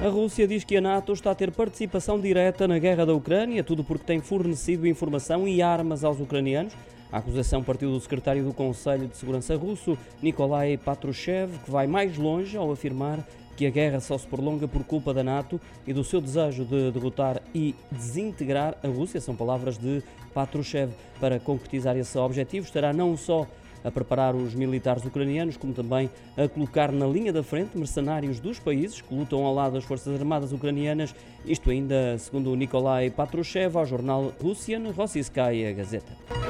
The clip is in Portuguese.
A Rússia diz que a NATO está a ter participação direta na guerra da Ucrânia, tudo porque tem fornecido informação e armas aos ucranianos. A acusação partiu do secretário do Conselho de Segurança russo, Nikolai Patrushev, que vai mais longe ao afirmar que a guerra só se prolonga por culpa da NATO e do seu desejo de derrotar e desintegrar a Rússia. São palavras de Patrushev. Para concretizar esse objetivo, estará não só a preparar os militares ucranianos, como também a colocar na linha da frente mercenários dos países que lutam ao lado das Forças Armadas ucranianas, isto ainda segundo Nikolai Patrushev ao jornal Russian Rossiyskaya Gazeta.